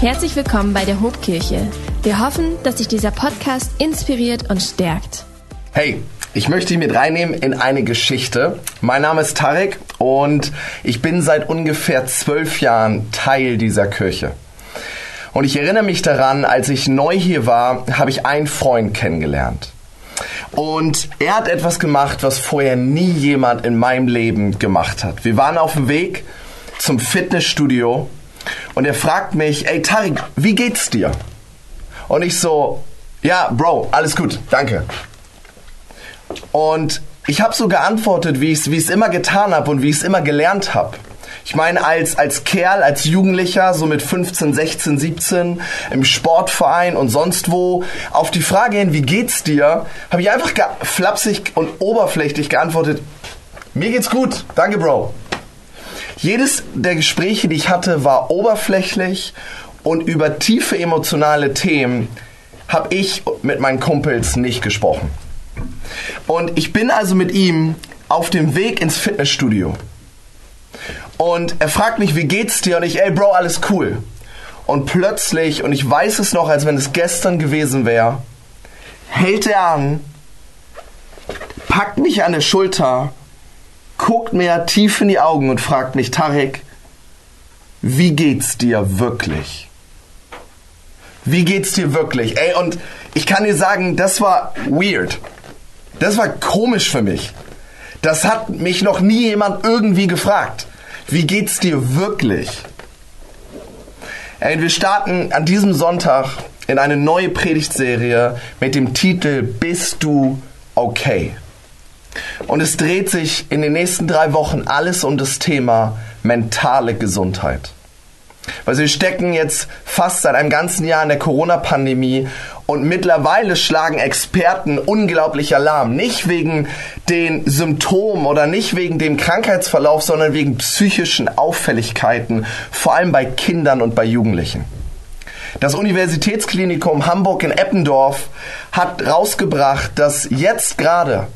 Herzlich willkommen bei der Hobkirche. Wir hoffen, dass dich dieser Podcast inspiriert und stärkt. Hey, ich möchte dich mit reinnehmen in eine Geschichte. Mein Name ist Tarek und ich bin seit ungefähr zwölf Jahren Teil dieser Kirche. Und ich erinnere mich daran, als ich neu hier war, habe ich einen Freund kennengelernt. Und er hat etwas gemacht, was vorher nie jemand in meinem Leben gemacht hat. Wir waren auf dem Weg zum Fitnessstudio und er fragt mich, ey Tarik, wie geht's dir? Und ich so, ja, Bro, alles gut, danke. Und ich habe so geantwortet, wie ich es immer getan habe und wie ich es immer gelernt habe. Ich meine, als, als Kerl, als Jugendlicher, so mit 15, 16, 17, im Sportverein und sonst wo, auf die Frage hin, wie geht's dir, habe ich einfach flapsig und oberflächlich geantwortet, mir geht's gut, danke Bro. Jedes der Gespräche, die ich hatte, war oberflächlich und über tiefe emotionale Themen habe ich mit meinen Kumpels nicht gesprochen. Und ich bin also mit ihm auf dem Weg ins Fitnessstudio. Und er fragt mich, wie geht's dir? Und ich, ey Bro, alles cool. Und plötzlich, und ich weiß es noch, als wenn es gestern gewesen wäre, hält er an, packt mich an der Schulter, guckt mir tief in die Augen und fragt mich, Tarek, wie geht's dir wirklich? Wie geht's dir wirklich? Ey, und ich kann dir sagen, das war weird. Das war komisch für mich. Das hat mich noch nie jemand irgendwie gefragt. Wie geht's dir wirklich? Ey, wir starten an diesem Sonntag in eine neue Predigtserie mit dem Titel Bist du okay? Und es dreht sich in den nächsten drei Wochen alles um das Thema mentale Gesundheit. Weil wir stecken jetzt fast seit einem ganzen Jahr in der Corona-Pandemie und mittlerweile schlagen Experten unglaublich Alarm. Nicht wegen den Symptomen oder nicht wegen dem Krankheitsverlauf, sondern wegen psychischen Auffälligkeiten, vor allem bei Kindern und bei Jugendlichen. Das Universitätsklinikum Hamburg in Eppendorf hat rausgebracht, dass jetzt gerade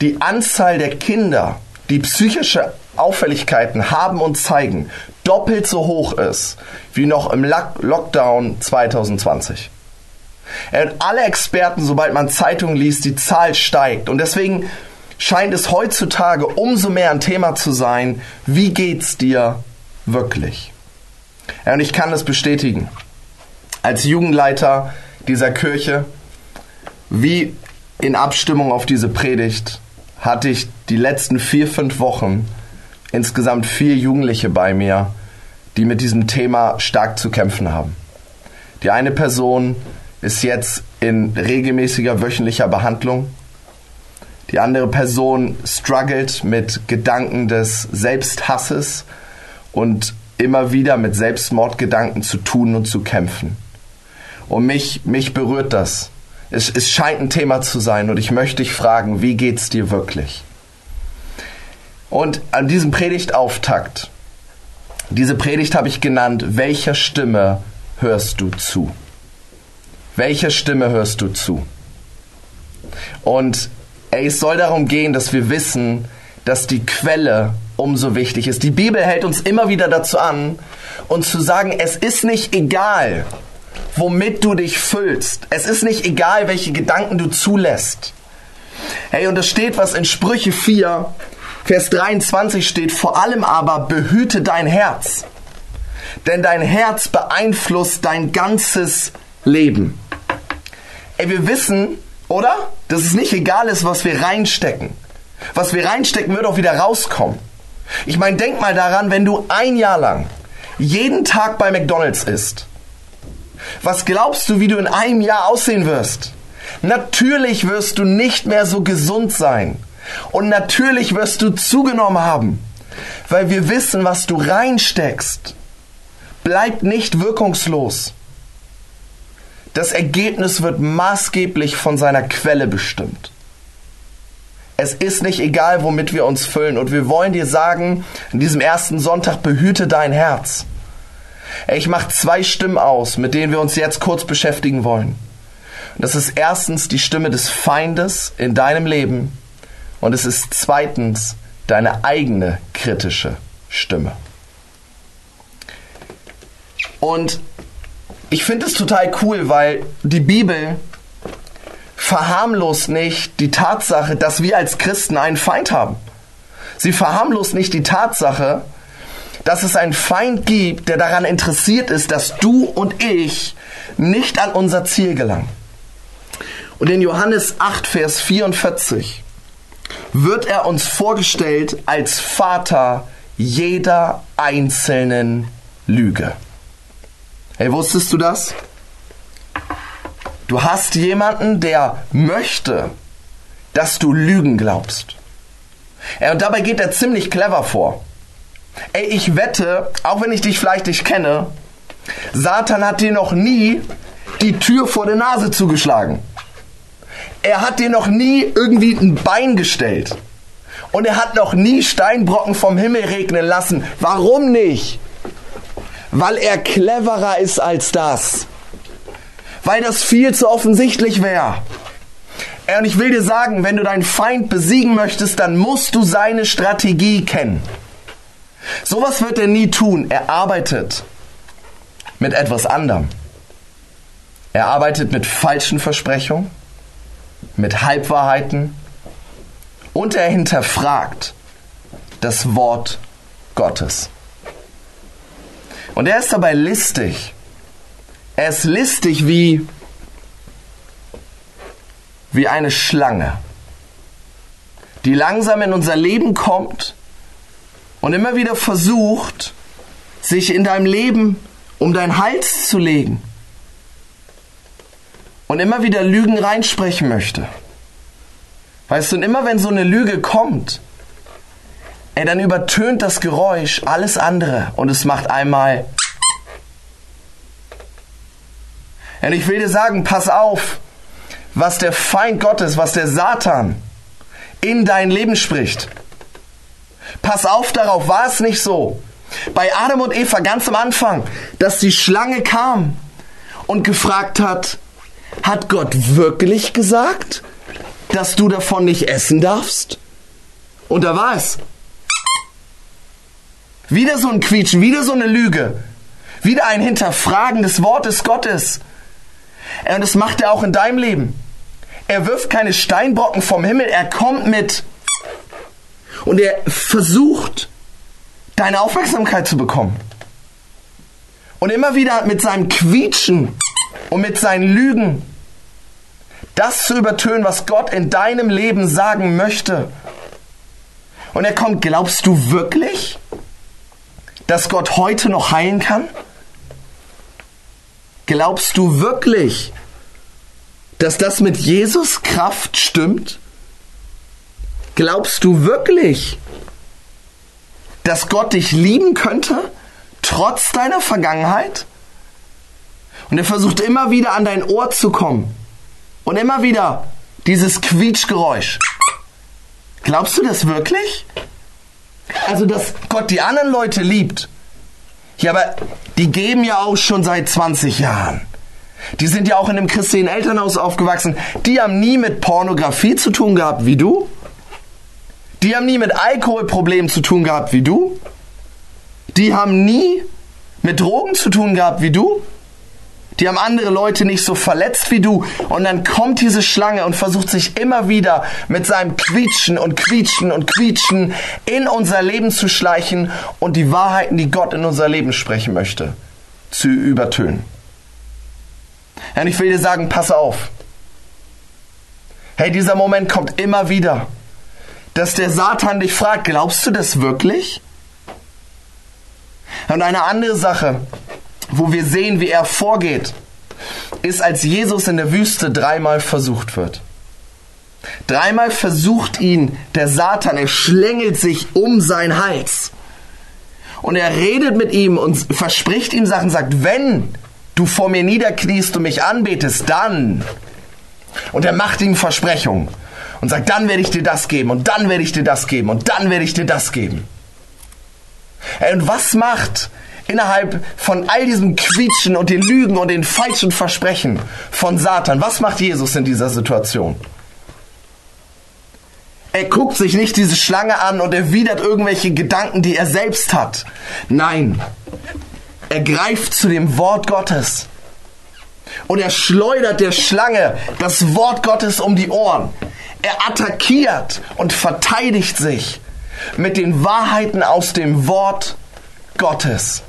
die Anzahl der Kinder, die psychische Auffälligkeiten haben und zeigen, doppelt so hoch ist wie noch im Lockdown 2020. Und alle Experten, sobald man Zeitungen liest, die Zahl steigt. Und deswegen scheint es heutzutage umso mehr ein Thema zu sein, wie geht's dir wirklich? Und ich kann das bestätigen. Als Jugendleiter dieser Kirche, wie in Abstimmung auf diese Predigt, hatte ich die letzten vier, fünf Wochen insgesamt vier Jugendliche bei mir, die mit diesem Thema stark zu kämpfen haben. Die eine Person ist jetzt in regelmäßiger wöchentlicher Behandlung. Die andere Person struggelt mit Gedanken des Selbsthasses und immer wieder mit Selbstmordgedanken zu tun und zu kämpfen. Und mich, mich berührt das. Es, es scheint ein Thema zu sein und ich möchte dich fragen, wie geht's dir wirklich? Und an diesem Predigtauftakt, diese Predigt habe ich genannt, welcher Stimme hörst du zu? Welcher Stimme hörst du zu? Und ey, es soll darum gehen, dass wir wissen, dass die Quelle umso wichtig ist. Die Bibel hält uns immer wieder dazu an, uns zu sagen, es ist nicht egal, womit du dich füllst. Es ist nicht egal, welche Gedanken du zulässt. Hey, und es steht was in Sprüche 4, Vers 23 steht, vor allem aber behüte dein Herz, denn dein Herz beeinflusst dein ganzes Leben. Ey, wir wissen, oder? Dass es nicht egal ist, was wir reinstecken. Was wir reinstecken, wird auch wieder rauskommen. Ich meine, denk mal daran, wenn du ein Jahr lang jeden Tag bei McDonald's isst. Was glaubst du, wie du in einem Jahr aussehen wirst? Natürlich wirst du nicht mehr so gesund sein. Und natürlich wirst du zugenommen haben. Weil wir wissen, was du reinsteckst, bleibt nicht wirkungslos. Das Ergebnis wird maßgeblich von seiner Quelle bestimmt. Es ist nicht egal, womit wir uns füllen. Und wir wollen dir sagen, in diesem ersten Sonntag behüte dein Herz. Ich mache zwei Stimmen aus, mit denen wir uns jetzt kurz beschäftigen wollen. das ist erstens die Stimme des Feindes in deinem Leben und es ist zweitens deine eigene kritische Stimme. Und ich finde es total cool, weil die Bibel verharmlost nicht die Tatsache, dass wir als Christen einen Feind haben. Sie verharmlost nicht die Tatsache, dass es einen Feind gibt, der daran interessiert ist, dass du und ich nicht an unser Ziel gelangen. Und in Johannes 8, Vers 44 wird er uns vorgestellt als Vater jeder einzelnen Lüge. Hey, wusstest du das? Du hast jemanden, der möchte, dass du Lügen glaubst. Und dabei geht er ziemlich clever vor. Ey, ich wette, auch wenn ich dich vielleicht nicht kenne, Satan hat dir noch nie die Tür vor der Nase zugeschlagen. Er hat dir noch nie irgendwie ein Bein gestellt. Und er hat noch nie Steinbrocken vom Himmel regnen lassen. Warum nicht? Weil er cleverer ist als das. Weil das viel zu offensichtlich wäre. Und ich will dir sagen, wenn du deinen Feind besiegen möchtest, dann musst du seine Strategie kennen. Sowas wird er nie tun. Er arbeitet mit etwas anderem. Er arbeitet mit falschen Versprechungen, mit Halbwahrheiten und er hinterfragt das Wort Gottes. Und er ist dabei listig. Er ist listig wie, wie eine Schlange, die langsam in unser Leben kommt und immer wieder versucht, sich in deinem Leben um deinen Hals zu legen und immer wieder Lügen reinsprechen möchte. Weißt du, und immer wenn so eine Lüge kommt, ey, dann übertönt das Geräusch alles andere und es macht einmal. Und ich will dir sagen, pass auf, was der Feind Gottes, was der Satan in dein Leben spricht. Pass auf darauf, war es nicht so. Bei Adam und Eva ganz am Anfang, dass die Schlange kam und gefragt hat, hat Gott wirklich gesagt, dass du davon nicht essen darfst? Und da war es. Wieder so ein Quietschen, wieder so eine Lüge. Wieder ein Hinterfragen des Wortes Gottes. Und das macht er auch in deinem Leben. Er wirft keine Steinbrocken vom Himmel, er kommt mit. Und er versucht, deine Aufmerksamkeit zu bekommen. Und immer wieder mit seinem Quietschen und mit seinen Lügen das zu übertönen, was Gott in deinem Leben sagen möchte. Und er kommt, glaubst du wirklich, dass Gott heute noch heilen kann? Glaubst du wirklich, dass das mit Jesus Kraft stimmt? Glaubst du wirklich, dass Gott dich lieben könnte, trotz deiner Vergangenheit? Und er versucht immer wieder an dein Ohr zu kommen und immer wieder dieses Quietschgeräusch. Glaubst du das wirklich? Also, dass Gott die anderen Leute liebt. Ja, aber die geben ja auch schon seit 20 Jahren. Die sind ja auch in einem christlichen Elternhaus aufgewachsen. Die haben nie mit Pornografie zu tun gehabt wie du. Die haben nie mit Alkoholproblemen zu tun gehabt wie du. Die haben nie mit Drogen zu tun gehabt wie du. Die haben andere Leute nicht so verletzt wie du. Und dann kommt diese Schlange und versucht sich immer wieder mit seinem Quietschen und Quietschen und Quietschen in unser Leben zu schleichen und die Wahrheiten, die Gott in unser Leben sprechen möchte, zu übertönen. Und ich will dir sagen, pass auf. Hey, dieser Moment kommt immer wieder, dass der Satan dich fragt, glaubst du das wirklich? Und eine andere Sache, wo wir sehen, wie er vorgeht, ist, als Jesus in der Wüste dreimal versucht wird. Dreimal versucht ihn der Satan, er schlängelt sich um seinen Hals. Und er redet mit ihm und verspricht ihm Sachen, sagt, wenn du vor mir niederkniest und mich anbetest, dann. Und er macht ihm Versprechungen und sagt, dann werde ich dir das geben und dann werde ich dir das geben und dann werde ich dir das geben. Und was macht innerhalb von all diesem Quietschen und den Lügen und den falschen Versprechen von Satan, was macht Jesus in dieser Situation? Er guckt sich nicht diese Schlange an und erwidert irgendwelche Gedanken, die er selbst hat. Nein, er greift zu dem Wort Gottes Und er schleudert der Schlange das Wort Gottes um die Ohren. Er attackiert und verteidigt sich mit den Wahrheiten aus dem Wort Gottes.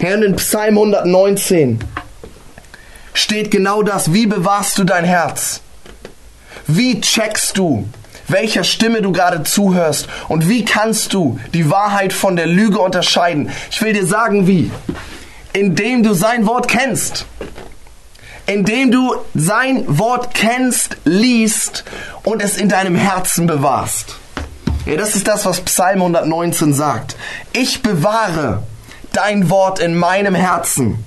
Herr, in Psalm 119 steht genau das. Wie bewahrst du dein Herz? Wie checkst du, welcher Stimme du gerade zuhörst? Und wie kannst du die Wahrheit von der Lüge unterscheiden? Ich will dir sagen, wie. Indem du sein Wort kennst. Indem du sein Wort kennst, liest und es in deinem Herzen bewahrst. Ja, das ist das, was Psalm 119 sagt. Ich bewahre dein Wort in meinem Herzen,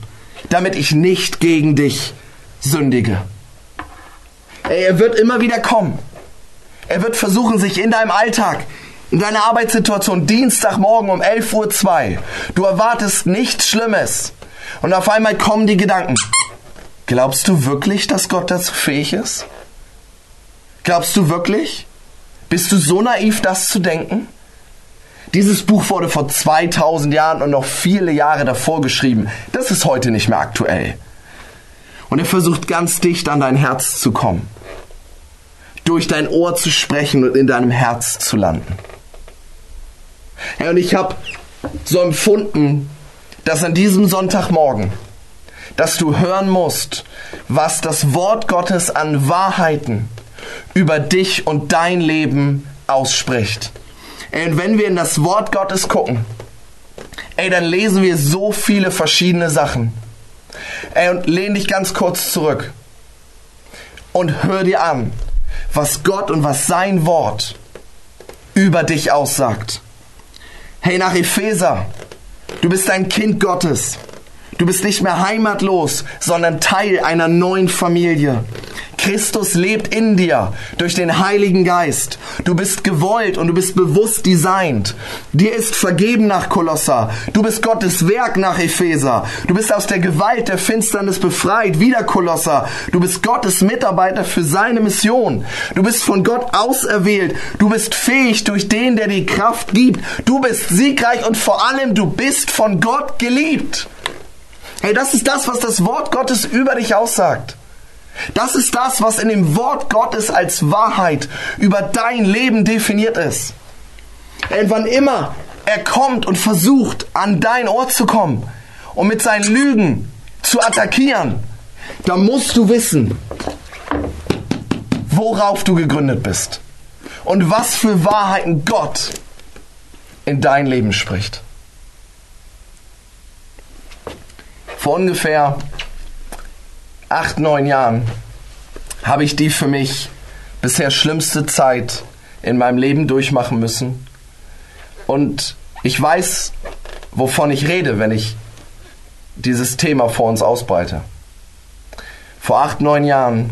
damit ich nicht gegen dich sündige. Er wird immer wieder kommen. Er wird versuchen, sich in deinem Alltag, in deiner Arbeitssituation, Dienstagmorgen um 11.02 Uhr, du erwartest nichts Schlimmes. Und auf einmal kommen die Gedanken. Glaubst du wirklich, dass Gott dazu fähig ist? Glaubst du wirklich? Bist du so naiv, das zu denken? Dieses Buch wurde vor 2000 Jahren und noch viele Jahre davor geschrieben. Das ist heute nicht mehr aktuell. Und er versucht ganz dicht an dein Herz zu kommen. Durch dein Ohr zu sprechen und in deinem Herz zu landen. Ja, und ich habe so empfunden, dass an diesem Sonntagmorgen, dass du hören musst, was das Wort Gottes an Wahrheiten über dich und dein Leben ausspricht. Und wenn wir in das Wort Gottes gucken, ey, dann lesen wir so viele verschiedene Sachen. Ey, und lehn dich ganz kurz zurück und hör dir an, was Gott und was sein Wort über dich aussagt. Hey, nach Epheser, du bist ein Kind Gottes. Du bist nicht mehr heimatlos, sondern Teil einer neuen Familie. Christus lebt in dir durch den Heiligen Geist. Du bist gewollt und du bist bewusst designt. Dir ist vergeben nach Kolosser. Du bist Gottes Werk nach Epheser. Du bist aus der Gewalt der Finsternis befreit, wieder Kolosser. Du bist Gottes Mitarbeiter für seine Mission. Du bist von Gott auserwählt. Du bist fähig durch den, der die Kraft gibt. Du bist siegreich und vor allem du bist von Gott geliebt. Hey, das ist das, was das Wort Gottes über dich aussagt. Das ist das, was in dem Wort Gottes als Wahrheit über dein Leben definiert ist. Und wann immer er kommt und versucht, an dein Ohr zu kommen und mit seinen Lügen zu attackieren, dann musst du wissen, worauf du gegründet bist und was für Wahrheiten Gott in dein Leben spricht. Vor ungefähr acht, neun Jahren habe ich die für mich bisher schlimmste Zeit in meinem Leben durchmachen müssen. Und ich weiß, wovon ich rede, wenn ich dieses Thema vor uns ausbreite. Vor acht, neun Jahren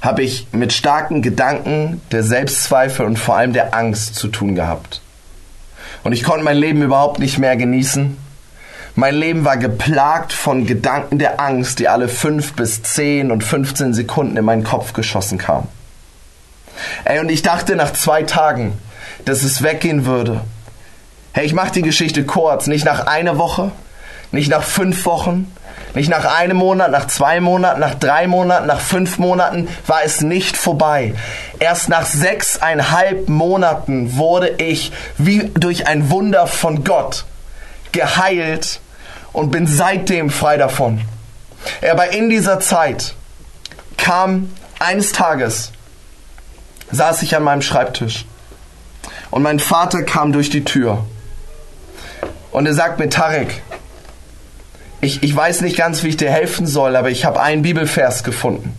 habe ich mit starken Gedanken der Selbstzweifel und vor allem der Angst zu tun gehabt. Und ich konnte mein Leben überhaupt nicht mehr genießen. Mein Leben war geplagt von Gedanken der Angst, die alle fünf bis zehn und 15 Sekunden in meinen Kopf geschossen kamen. Ey, und ich dachte nach zwei Tagen, dass es weggehen würde. Hey, ich mach die Geschichte kurz. Nicht nach einer Woche, nicht nach fünf Wochen, nicht nach einem Monat, nach zwei Monaten, nach drei Monaten, nach fünf Monaten war es nicht vorbei. Erst nach sechseinhalb Monaten wurde ich wie durch ein Wunder von Gott geheilt und bin seitdem frei davon. Aber in dieser Zeit kam eines Tages, saß ich an meinem Schreibtisch und mein Vater kam durch die Tür und er sagt mir, Tarek, ich, ich weiß nicht ganz, wie ich dir helfen soll, aber ich habe einen Bibelvers gefunden,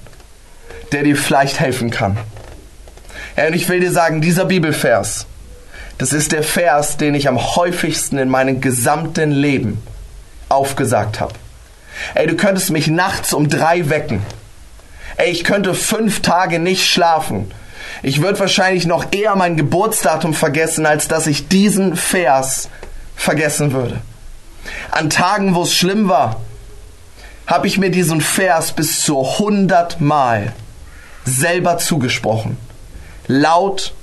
der dir vielleicht helfen kann. Ja, und ich will dir sagen, dieser Bibelvers, das ist der Vers, den ich am häufigsten in meinem gesamten Leben aufgesagt habe. Ey, du könntest mich nachts um drei wecken. Ey, ich könnte fünf Tage nicht schlafen. Ich würde wahrscheinlich noch eher mein Geburtsdatum vergessen, als dass ich diesen Vers vergessen würde. An Tagen, wo es schlimm war, habe ich mir diesen Vers bis zu 100 Mal selber zugesprochen. Laut,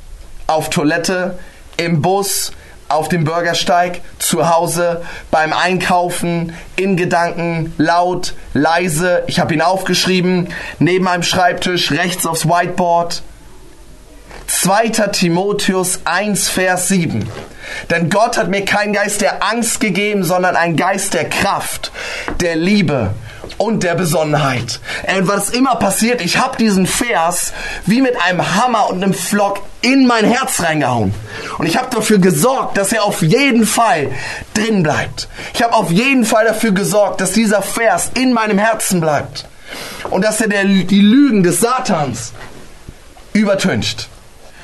auf Toilette, im Bus, auf dem Bürgersteig, zu Hause, beim Einkaufen, in Gedanken, laut, leise. Ich habe ihn aufgeschrieben, neben meinem Schreibtisch, rechts aufs Whiteboard. 2. Timotheus 1, Vers 7. Denn Gott hat mir keinen Geist der Angst gegeben, sondern einen Geist der Kraft, der Liebe und der Besonnenheit. Und was immer passiert, ich habe diesen Vers wie mit einem Hammer und einem Flock in mein Herz reingehauen. Und ich habe dafür gesorgt, dass er auf jeden Fall drin bleibt. Ich habe auf jeden Fall dafür gesorgt, dass dieser Vers in meinem Herzen bleibt. Und dass er der, die Lügen des Satans übertüncht.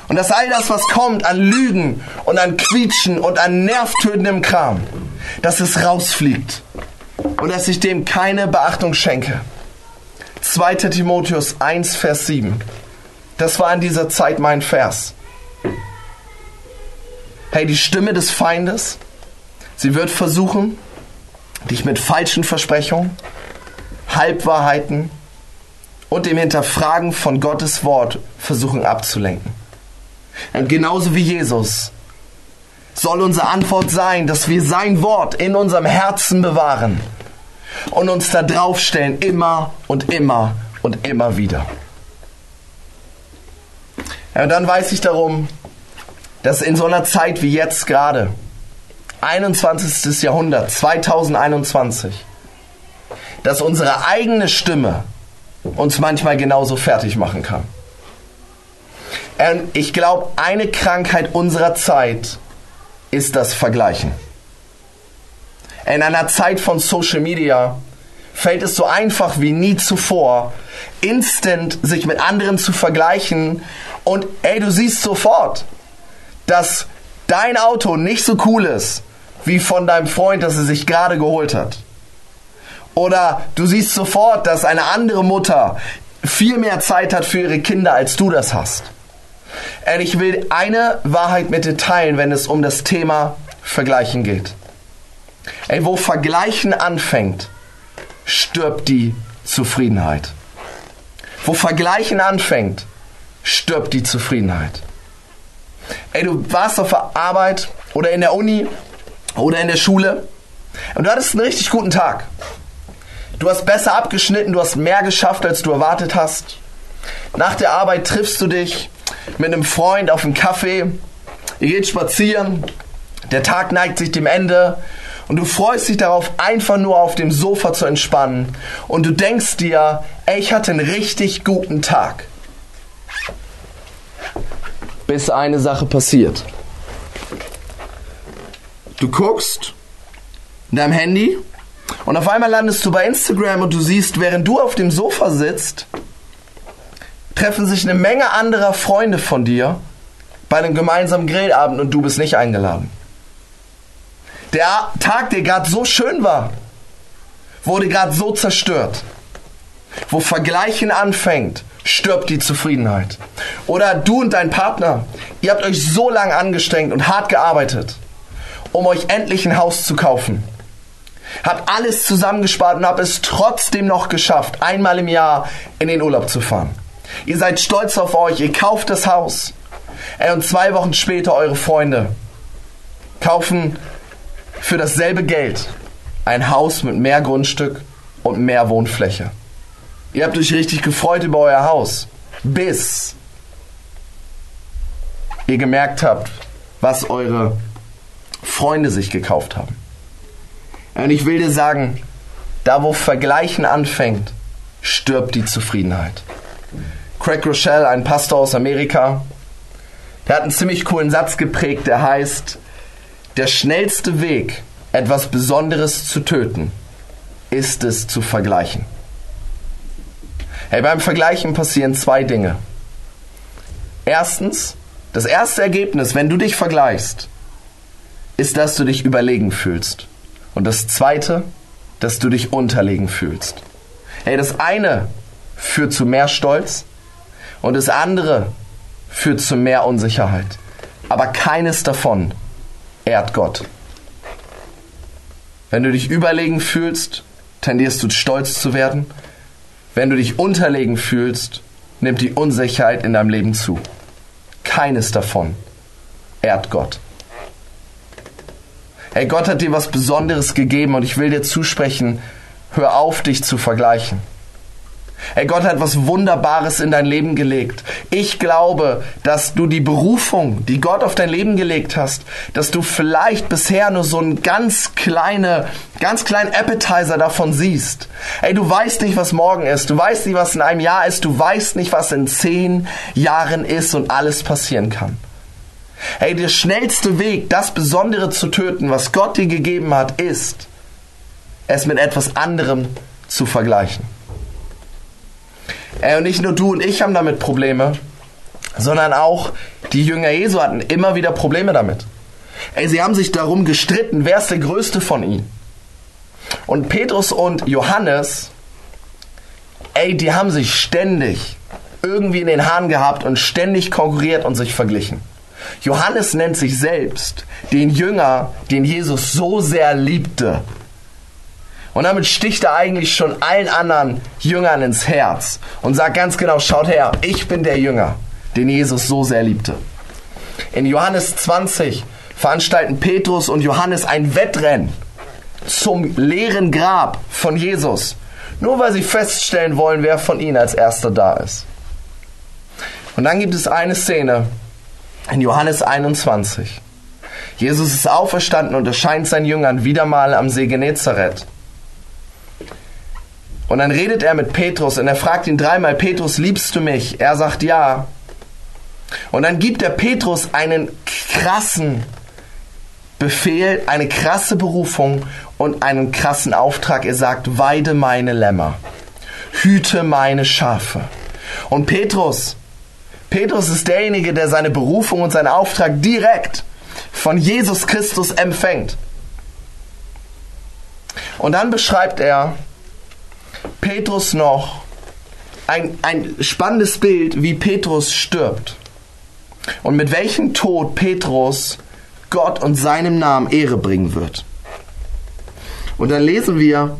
Und dass all das, was kommt an Lügen und an Quietschen und an nervtötendem Kram, dass es rausfliegt und dass ich dem keine Beachtung schenke. 2. Timotheus 1, Vers 7. Das war in dieser Zeit mein Vers. Hey, die Stimme des Feindes, sie wird versuchen, dich mit falschen Versprechungen, Halbwahrheiten und dem Hinterfragen von Gottes Wort versuchen abzulenken. Und genauso wie Jesus soll unsere Antwort sein, dass wir sein Wort in unserem Herzen bewahren und uns da draufstellen, immer und immer und immer wieder. Ja, und dann weiß ich darum, dass in so einer Zeit wie jetzt gerade, 21. Jahrhundert, 2021, dass unsere eigene Stimme uns manchmal genauso fertig machen kann. Und ich glaube, eine Krankheit unserer Zeit ist das Vergleichen. In einer Zeit von Social Media fällt es so einfach wie nie zuvor, instant sich mit anderen zu vergleichen und ey, du siehst sofort, dass dein Auto nicht so cool ist wie von deinem Freund, das er sich gerade geholt hat. Oder du siehst sofort, dass eine andere Mutter viel mehr Zeit hat für ihre Kinder, als du das hast. Und ich will eine Wahrheit mit dir teilen, wenn es um das Thema Vergleichen geht. Ey, wo Vergleichen anfängt, stirbt die Zufriedenheit. Wo Vergleichen anfängt, stirbt die Zufriedenheit. Ey, du warst auf der Arbeit oder in der Uni oder in der Schule und du hattest einen richtig guten Tag. Du hast besser abgeschnitten, du hast mehr geschafft, als du erwartet hast. Nach der Arbeit triffst du dich mit einem Freund auf einen Kaffee. Ihr geht spazieren. Der Tag neigt sich dem Ende und du freust dich darauf, einfach nur auf dem Sofa zu entspannen. Und du denkst dir, ey, ich hatte einen richtig guten Tag. Bis eine Sache passiert. Du guckst in deinem Handy und auf einmal landest du bei Instagram und du siehst, während du auf dem Sofa sitzt, treffen sich eine Menge anderer Freunde von dir bei einem gemeinsamen Grillabend und du bist nicht eingeladen. Der Tag, der gerade so schön war, wurde gerade so zerstört. Wo Vergleichen anfängt, stirbt die Zufriedenheit. Oder du und dein Partner, ihr habt euch so lange angestrengt und hart gearbeitet, um euch endlich ein Haus zu kaufen. Habt alles zusammengespart und habt es trotzdem noch geschafft, einmal im Jahr in den Urlaub zu fahren. Ihr seid stolz auf euch, ihr kauft das Haus. Und zwei Wochen später eure Freunde kaufen für dasselbe Geld ein Haus mit mehr Grundstück und mehr Wohnfläche. Ihr habt euch richtig gefreut über euer Haus, bis ihr gemerkt habt, was eure Freunde sich gekauft haben. Und ich will dir sagen, da wo Vergleichen anfängt, stirbt die Zufriedenheit. Craig Rochelle, ein Pastor aus Amerika, der hat einen ziemlich coolen Satz geprägt, der heißt, der schnellste Weg, etwas Besonderes zu töten, ist es zu vergleichen. Hey, beim Vergleichen passieren zwei Dinge. Erstens, das erste Ergebnis, wenn du dich vergleichst, ist, dass du dich überlegen fühlst. Und das zweite, dass du dich unterlegen fühlst. Hey, das eine führt zu mehr Stolz und das andere führt zu mehr Unsicherheit. Aber keines davon ehrt Gott. Wenn du dich überlegen fühlst, tendierst du stolz zu werden wenn du dich unterlegen fühlst, nimmt die Unsicherheit in deinem Leben zu. Keines davon ehrt Gott. Ey, Gott hat dir was Besonderes gegeben und ich will dir zusprechen, hör auf, dich zu vergleichen. Ey, Gott hat was Wunderbares in dein Leben gelegt. Ich glaube, dass du die Berufung, die Gott auf dein Leben gelegt hast, dass du vielleicht bisher nur so einen ganz kleine, ganz kleinen Appetizer davon siehst. Ey, du weißt nicht, was morgen ist. Du weißt nicht, was in einem Jahr ist. Du weißt nicht, was in zehn Jahren ist und alles passieren kann. Ey, der schnellste Weg, das Besondere zu töten, was Gott dir gegeben hat, ist, es mit etwas anderem zu vergleichen. Ey, und nicht nur du und ich haben damit Probleme, sondern auch die Jünger Jesu hatten immer wieder Probleme damit. Ey, sie haben sich darum gestritten, wer ist der Größte von ihnen. Und Petrus und Johannes, ey, die haben sich ständig irgendwie in den Haaren gehabt und ständig konkurriert und sich verglichen. Johannes nennt sich selbst den Jünger, den Jesus so sehr liebte, und damit sticht er eigentlich schon allen anderen Jüngern ins Herz und sagt ganz genau, schaut her, ich bin der Jünger, den Jesus so sehr liebte. In Johannes 20 veranstalten Petrus und Johannes ein Wettrennen zum leeren Grab von Jesus, nur weil sie feststellen wollen, wer von ihnen als erster da ist. Und dann gibt es eine Szene in Johannes 21. Jesus ist auferstanden und erscheint seinen Jüngern wieder mal am See Genezareth. Und dann redet er mit Petrus und er fragt ihn dreimal, Petrus, liebst du mich? Er sagt ja. Und dann gibt er Petrus einen krassen Befehl, eine krasse Berufung und einen krassen Auftrag. Er sagt, weide meine Lämmer, hüte meine Schafe. Und Petrus, Petrus ist derjenige, der seine Berufung und seinen Auftrag direkt von Jesus Christus empfängt. Und dann beschreibt er, Petrus noch ein, ein spannendes Bild, wie Petrus stirbt. Und mit welchem Tod Petrus Gott und seinem Namen Ehre bringen wird. Und dann lesen wir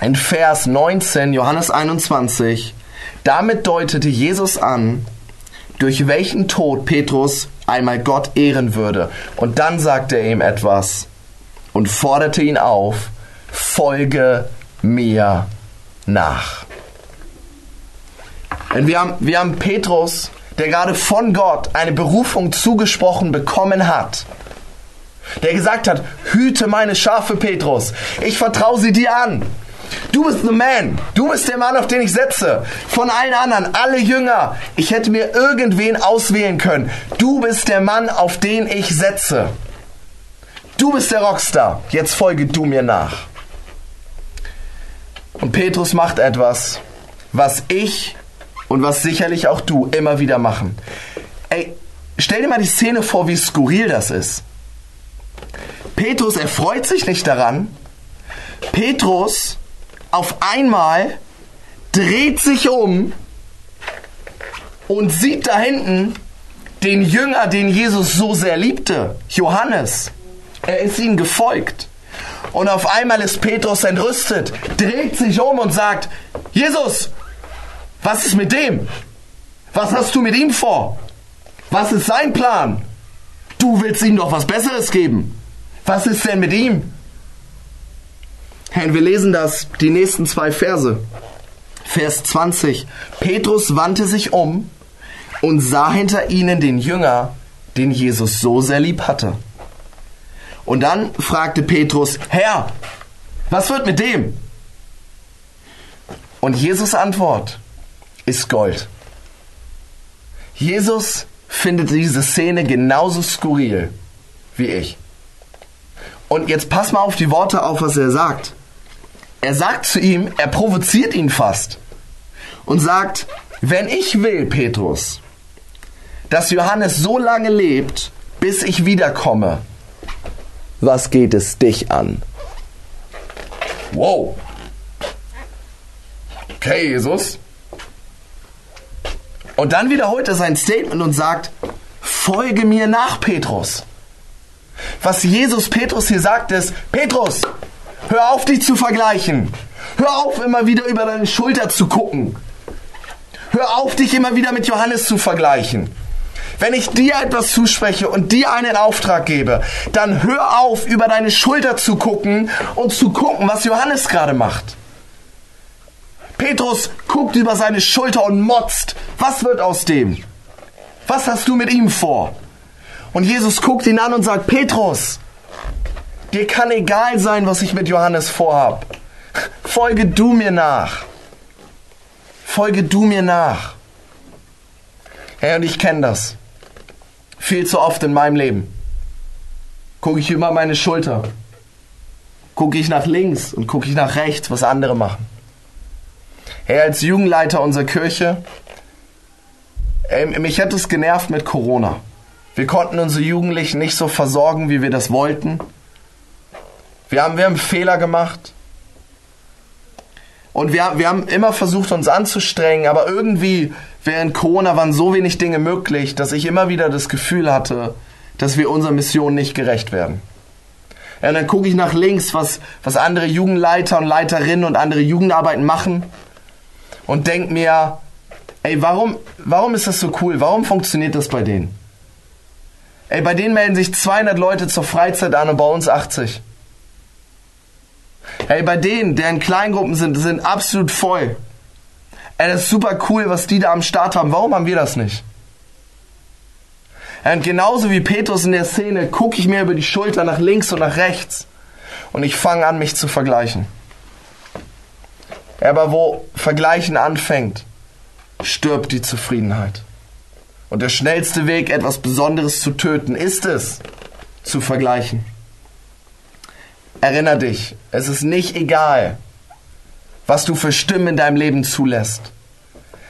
in Vers 19, Johannes 21, damit deutete Jesus an, durch welchen Tod Petrus einmal Gott ehren würde. Und dann sagte er ihm etwas und forderte ihn auf, folge mir nach. Denn wir haben, wir haben Petrus, der gerade von Gott eine Berufung zugesprochen bekommen hat. Der gesagt hat, hüte meine Schafe, Petrus. Ich vertraue sie dir an. Du bist the man. Du bist der Mann, auf den ich setze. Von allen anderen, alle Jünger. Ich hätte mir irgendwen auswählen können. Du bist der Mann, auf den ich setze. Du bist der Rockstar. Jetzt folge du mir nach. Und Petrus macht etwas, was ich und was sicherlich auch du immer wieder machen. Ey, stell dir mal die Szene vor, wie skurril das ist. Petrus erfreut sich nicht daran. Petrus auf einmal dreht sich um und sieht da hinten den Jünger, den Jesus so sehr liebte, Johannes. Er ist ihm gefolgt. Und auf einmal ist Petrus entrüstet, dreht sich um und sagt, Jesus, was ist mit dem? Was hast du mit ihm vor? Was ist sein Plan? Du willst ihm doch was Besseres geben. Was ist denn mit ihm? Herr, wir lesen das, die nächsten zwei Verse. Vers 20. Petrus wandte sich um und sah hinter ihnen den Jünger, den Jesus so sehr lieb hatte. Und dann fragte Petrus, Herr, was wird mit dem? Und Jesus Antwort ist Gold. Jesus findet diese Szene genauso skurril wie ich. Und jetzt pass mal auf die Worte auf, was er sagt. Er sagt zu ihm, er provoziert ihn fast und sagt, wenn ich will, Petrus, dass Johannes so lange lebt, bis ich wiederkomme, was geht es dich an? Wow. Okay, Jesus. Und dann wiederholt er sein Statement und sagt, folge mir nach, Petrus. Was Jesus Petrus hier sagt ist, Petrus, hör auf dich zu vergleichen. Hör auf immer wieder über deine Schulter zu gucken. Hör auf dich immer wieder mit Johannes zu vergleichen. Wenn ich dir etwas zuspreche und dir einen Auftrag gebe, dann hör auf, über deine Schulter zu gucken und zu gucken, was Johannes gerade macht. Petrus guckt über seine Schulter und motzt. Was wird aus dem? Was hast du mit ihm vor? Und Jesus guckt ihn an und sagt, Petrus, dir kann egal sein, was ich mit Johannes vorhab. Folge du mir nach. Folge du mir nach. Hey, und ich kenne das. Viel zu oft in meinem Leben. Gucke ich über meine Schulter. Gucke ich nach links und gucke ich nach rechts, was andere machen. Hey, als Jugendleiter unserer Kirche, ey, mich hat es genervt mit Corona. Wir konnten unsere Jugendlichen nicht so versorgen, wie wir das wollten. Wir haben, wir haben Fehler gemacht. Und wir, wir haben immer versucht, uns anzustrengen, aber irgendwie während Corona waren so wenig Dinge möglich, dass ich immer wieder das Gefühl hatte, dass wir unserer Mission nicht gerecht werden. Ja, und dann gucke ich nach links, was, was andere Jugendleiter und Leiterinnen und andere Jugendarbeiten machen und denke mir, ey, warum, warum ist das so cool? Warum funktioniert das bei denen? Ey, bei denen melden sich 200 Leute zur Freizeit an und bei uns 80. Ey, bei denen, deren Kleingruppen sind, sind absolut voll. Ey, das ist super cool, was die da am Start haben. Warum haben wir das nicht? Und genauso wie Petrus in der Szene gucke ich mir über die Schulter nach links und nach rechts und ich fange an, mich zu vergleichen. Aber wo Vergleichen anfängt, stirbt die Zufriedenheit. Und der schnellste Weg, etwas Besonderes zu töten, ist es, zu vergleichen. Erinner dich, es ist nicht egal, was du für Stimmen in deinem Leben zulässt.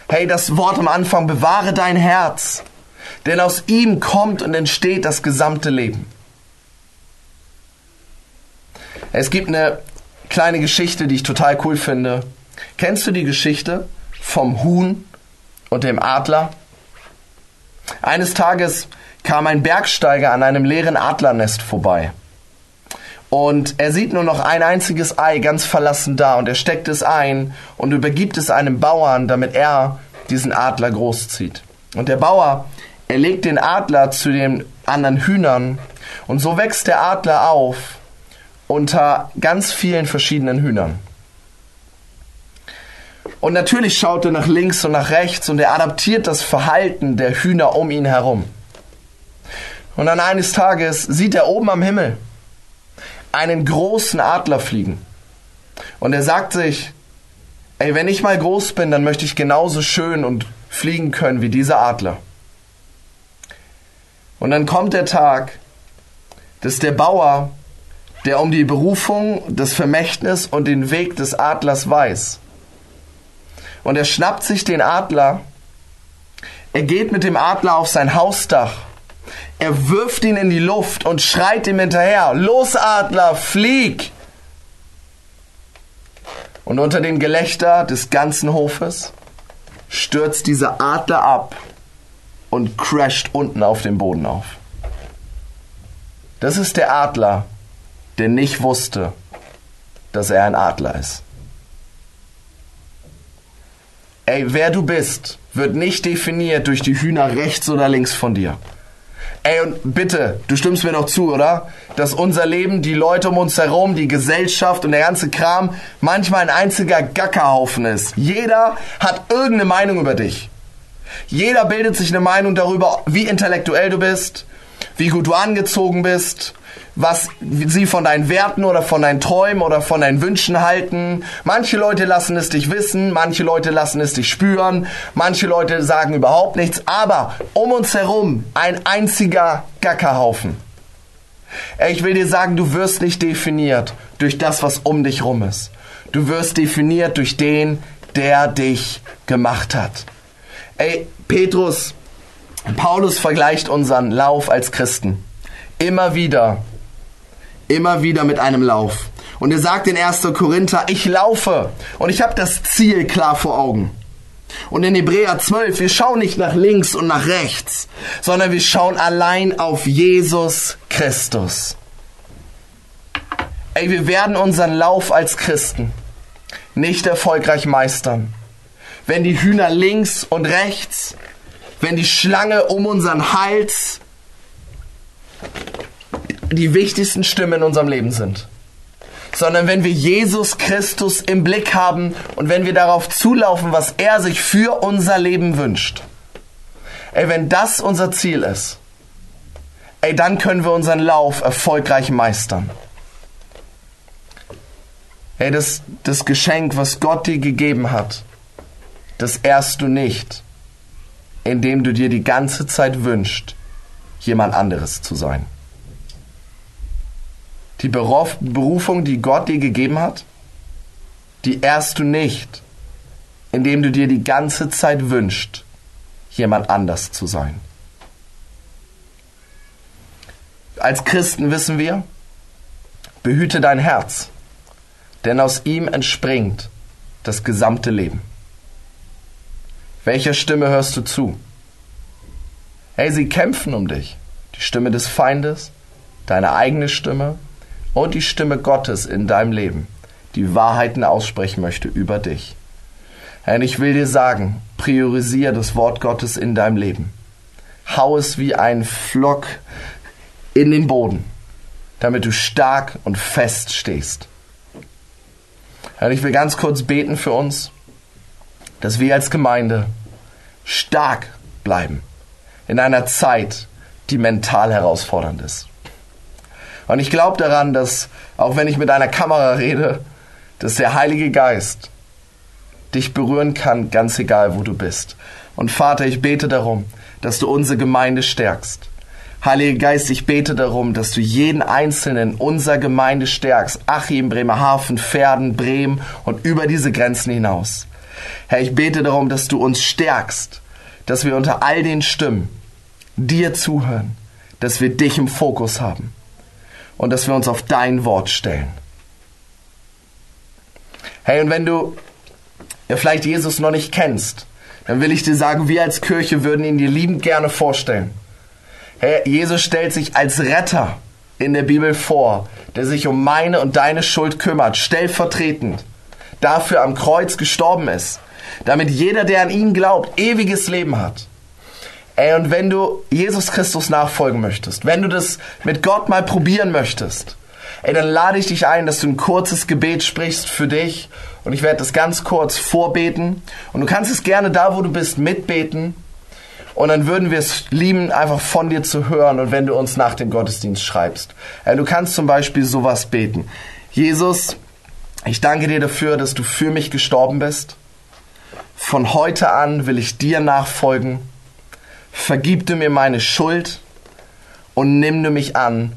Hey, das Wort am Anfang, bewahre dein Herz, denn aus ihm kommt und entsteht das gesamte Leben. Es gibt eine kleine Geschichte, die ich total cool finde. Kennst du die Geschichte vom Huhn und dem Adler? Eines Tages kam ein Bergsteiger an einem leeren Adlernest vorbei. Und er sieht nur noch ein einziges Ei ganz verlassen da und er steckt es ein und übergibt es einem Bauern, damit er diesen Adler großzieht. Und der Bauer, er legt den Adler zu den anderen Hühnern und so wächst der Adler auf unter ganz vielen verschiedenen Hühnern. Und natürlich schaut er nach links und nach rechts und er adaptiert das Verhalten der Hühner um ihn herum. Und dann eines Tages sieht er oben am Himmel einen großen Adler fliegen. Und er sagt sich, ey, wenn ich mal groß bin, dann möchte ich genauso schön und fliegen können wie dieser Adler. Und dann kommt der Tag, dass der Bauer, der um die Berufung, das Vermächtnis und den Weg des Adlers weiß, und er schnappt sich den Adler. Er geht mit dem Adler auf sein Hausdach. Er wirft ihn in die Luft und schreit ihm hinterher, Los Adler, flieg! Und unter dem Gelächter des ganzen Hofes stürzt dieser Adler ab und crasht unten auf dem Boden auf. Das ist der Adler, der nicht wusste, dass er ein Adler ist. Ey, wer du bist, wird nicht definiert durch die Hühner rechts oder links von dir. Ey, und bitte, du stimmst mir doch zu, oder? Dass unser Leben, die Leute um uns herum, die Gesellschaft und der ganze Kram manchmal ein einziger Gackerhaufen ist. Jeder hat irgendeine Meinung über dich. Jeder bildet sich eine Meinung darüber, wie intellektuell du bist, wie gut du angezogen bist, was sie von deinen Werten oder von deinen Träumen oder von deinen Wünschen halten. Manche Leute lassen es dich wissen, manche Leute lassen es dich spüren, manche Leute sagen überhaupt nichts, aber um uns herum ein einziger Gackerhaufen. Ich will dir sagen, du wirst nicht definiert durch das, was um dich rum ist. Du wirst definiert durch den, der dich gemacht hat. Ey, Petrus, Paulus vergleicht unseren Lauf als Christen immer wieder immer wieder mit einem Lauf. Und er sagt in 1. Korinther, ich laufe und ich habe das Ziel klar vor Augen. Und in Hebräer 12, wir schauen nicht nach links und nach rechts, sondern wir schauen allein auf Jesus Christus. Ey, wir werden unseren Lauf als Christen nicht erfolgreich meistern, wenn die Hühner links und rechts wenn die Schlange um unseren Hals die wichtigsten Stimmen in unserem Leben sind. Sondern wenn wir Jesus Christus im Blick haben und wenn wir darauf zulaufen, was er sich für unser Leben wünscht. Ey, wenn das unser Ziel ist, ey, dann können wir unseren Lauf erfolgreich meistern. Ey, das, das Geschenk, was Gott dir gegeben hat, das ehrst du nicht, indem du dir die ganze Zeit wünschst, jemand anderes zu sein. Die Berufung, die Gott dir gegeben hat, die ehrst du nicht, indem du dir die ganze Zeit wünschst, jemand anders zu sein. Als Christen wissen wir, behüte dein Herz, denn aus ihm entspringt das gesamte Leben. Welcher Stimme hörst du zu? Hey, sie kämpfen um dich. Die Stimme des Feindes, deine eigene Stimme und die Stimme Gottes in deinem Leben, die Wahrheiten aussprechen möchte über dich. Herr, ich will dir sagen, priorisiere das Wort Gottes in deinem Leben. Hau es wie ein Flock in den Boden, damit du stark und fest stehst. Ich will ganz kurz beten für uns, dass wir als Gemeinde stark bleiben in einer Zeit, die mental herausfordernd ist. Und ich glaube daran, dass auch wenn ich mit einer Kamera rede, dass der Heilige Geist dich berühren kann, ganz egal, wo du bist. Und Vater, ich bete darum, dass du unsere Gemeinde stärkst. Heiliger Geist, ich bete darum, dass du jeden Einzelnen unserer Gemeinde stärkst. Achim, Bremerhaven, Pferden, Bremen und über diese Grenzen hinaus. Herr, ich bete darum, dass du uns stärkst, dass wir unter all den Stimmen dir zuhören, dass wir dich im Fokus haben und dass wir uns auf dein Wort stellen. Hey, und wenn du ja, vielleicht Jesus noch nicht kennst, dann will ich dir sagen, wir als Kirche würden ihn dir liebend gerne vorstellen. Hey, Jesus stellt sich als Retter in der Bibel vor, der sich um meine und deine Schuld kümmert, stellvertretend, dafür am Kreuz gestorben ist, damit jeder, der an ihn glaubt, ewiges Leben hat. Ey, und wenn du Jesus Christus nachfolgen möchtest, wenn du das mit Gott mal probieren möchtest, ey, dann lade ich dich ein, dass du ein kurzes Gebet sprichst für dich. Und ich werde das ganz kurz vorbeten. Und du kannst es gerne da, wo du bist, mitbeten. Und dann würden wir es lieben, einfach von dir zu hören und wenn du uns nach dem Gottesdienst schreibst. Ey, du kannst zum Beispiel sowas beten. Jesus, ich danke dir dafür, dass du für mich gestorben bist. Von heute an will ich dir nachfolgen vergib du mir meine Schuld und nimm du mich an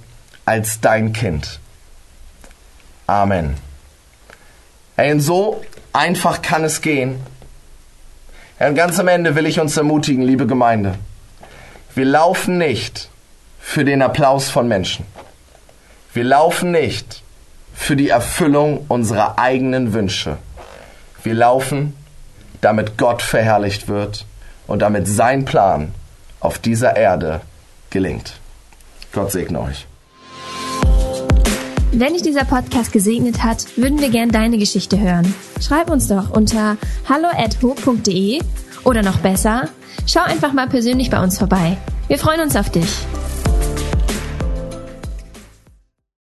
als dein Kind. Amen. Hey, und so einfach kann es gehen. Und ganz am Ende will ich uns ermutigen, liebe Gemeinde. Wir laufen nicht für den Applaus von Menschen. Wir laufen nicht für die Erfüllung unserer eigenen Wünsche. Wir laufen, damit Gott verherrlicht wird und damit sein Plan auf dieser Erde gelingt. Gott segne euch. Wenn dich dieser Podcast gesegnet hat, würden wir gern deine Geschichte hören. Schreib uns doch unter hallo@ho.de oder noch besser, schau einfach mal persönlich bei uns vorbei. Wir freuen uns auf dich.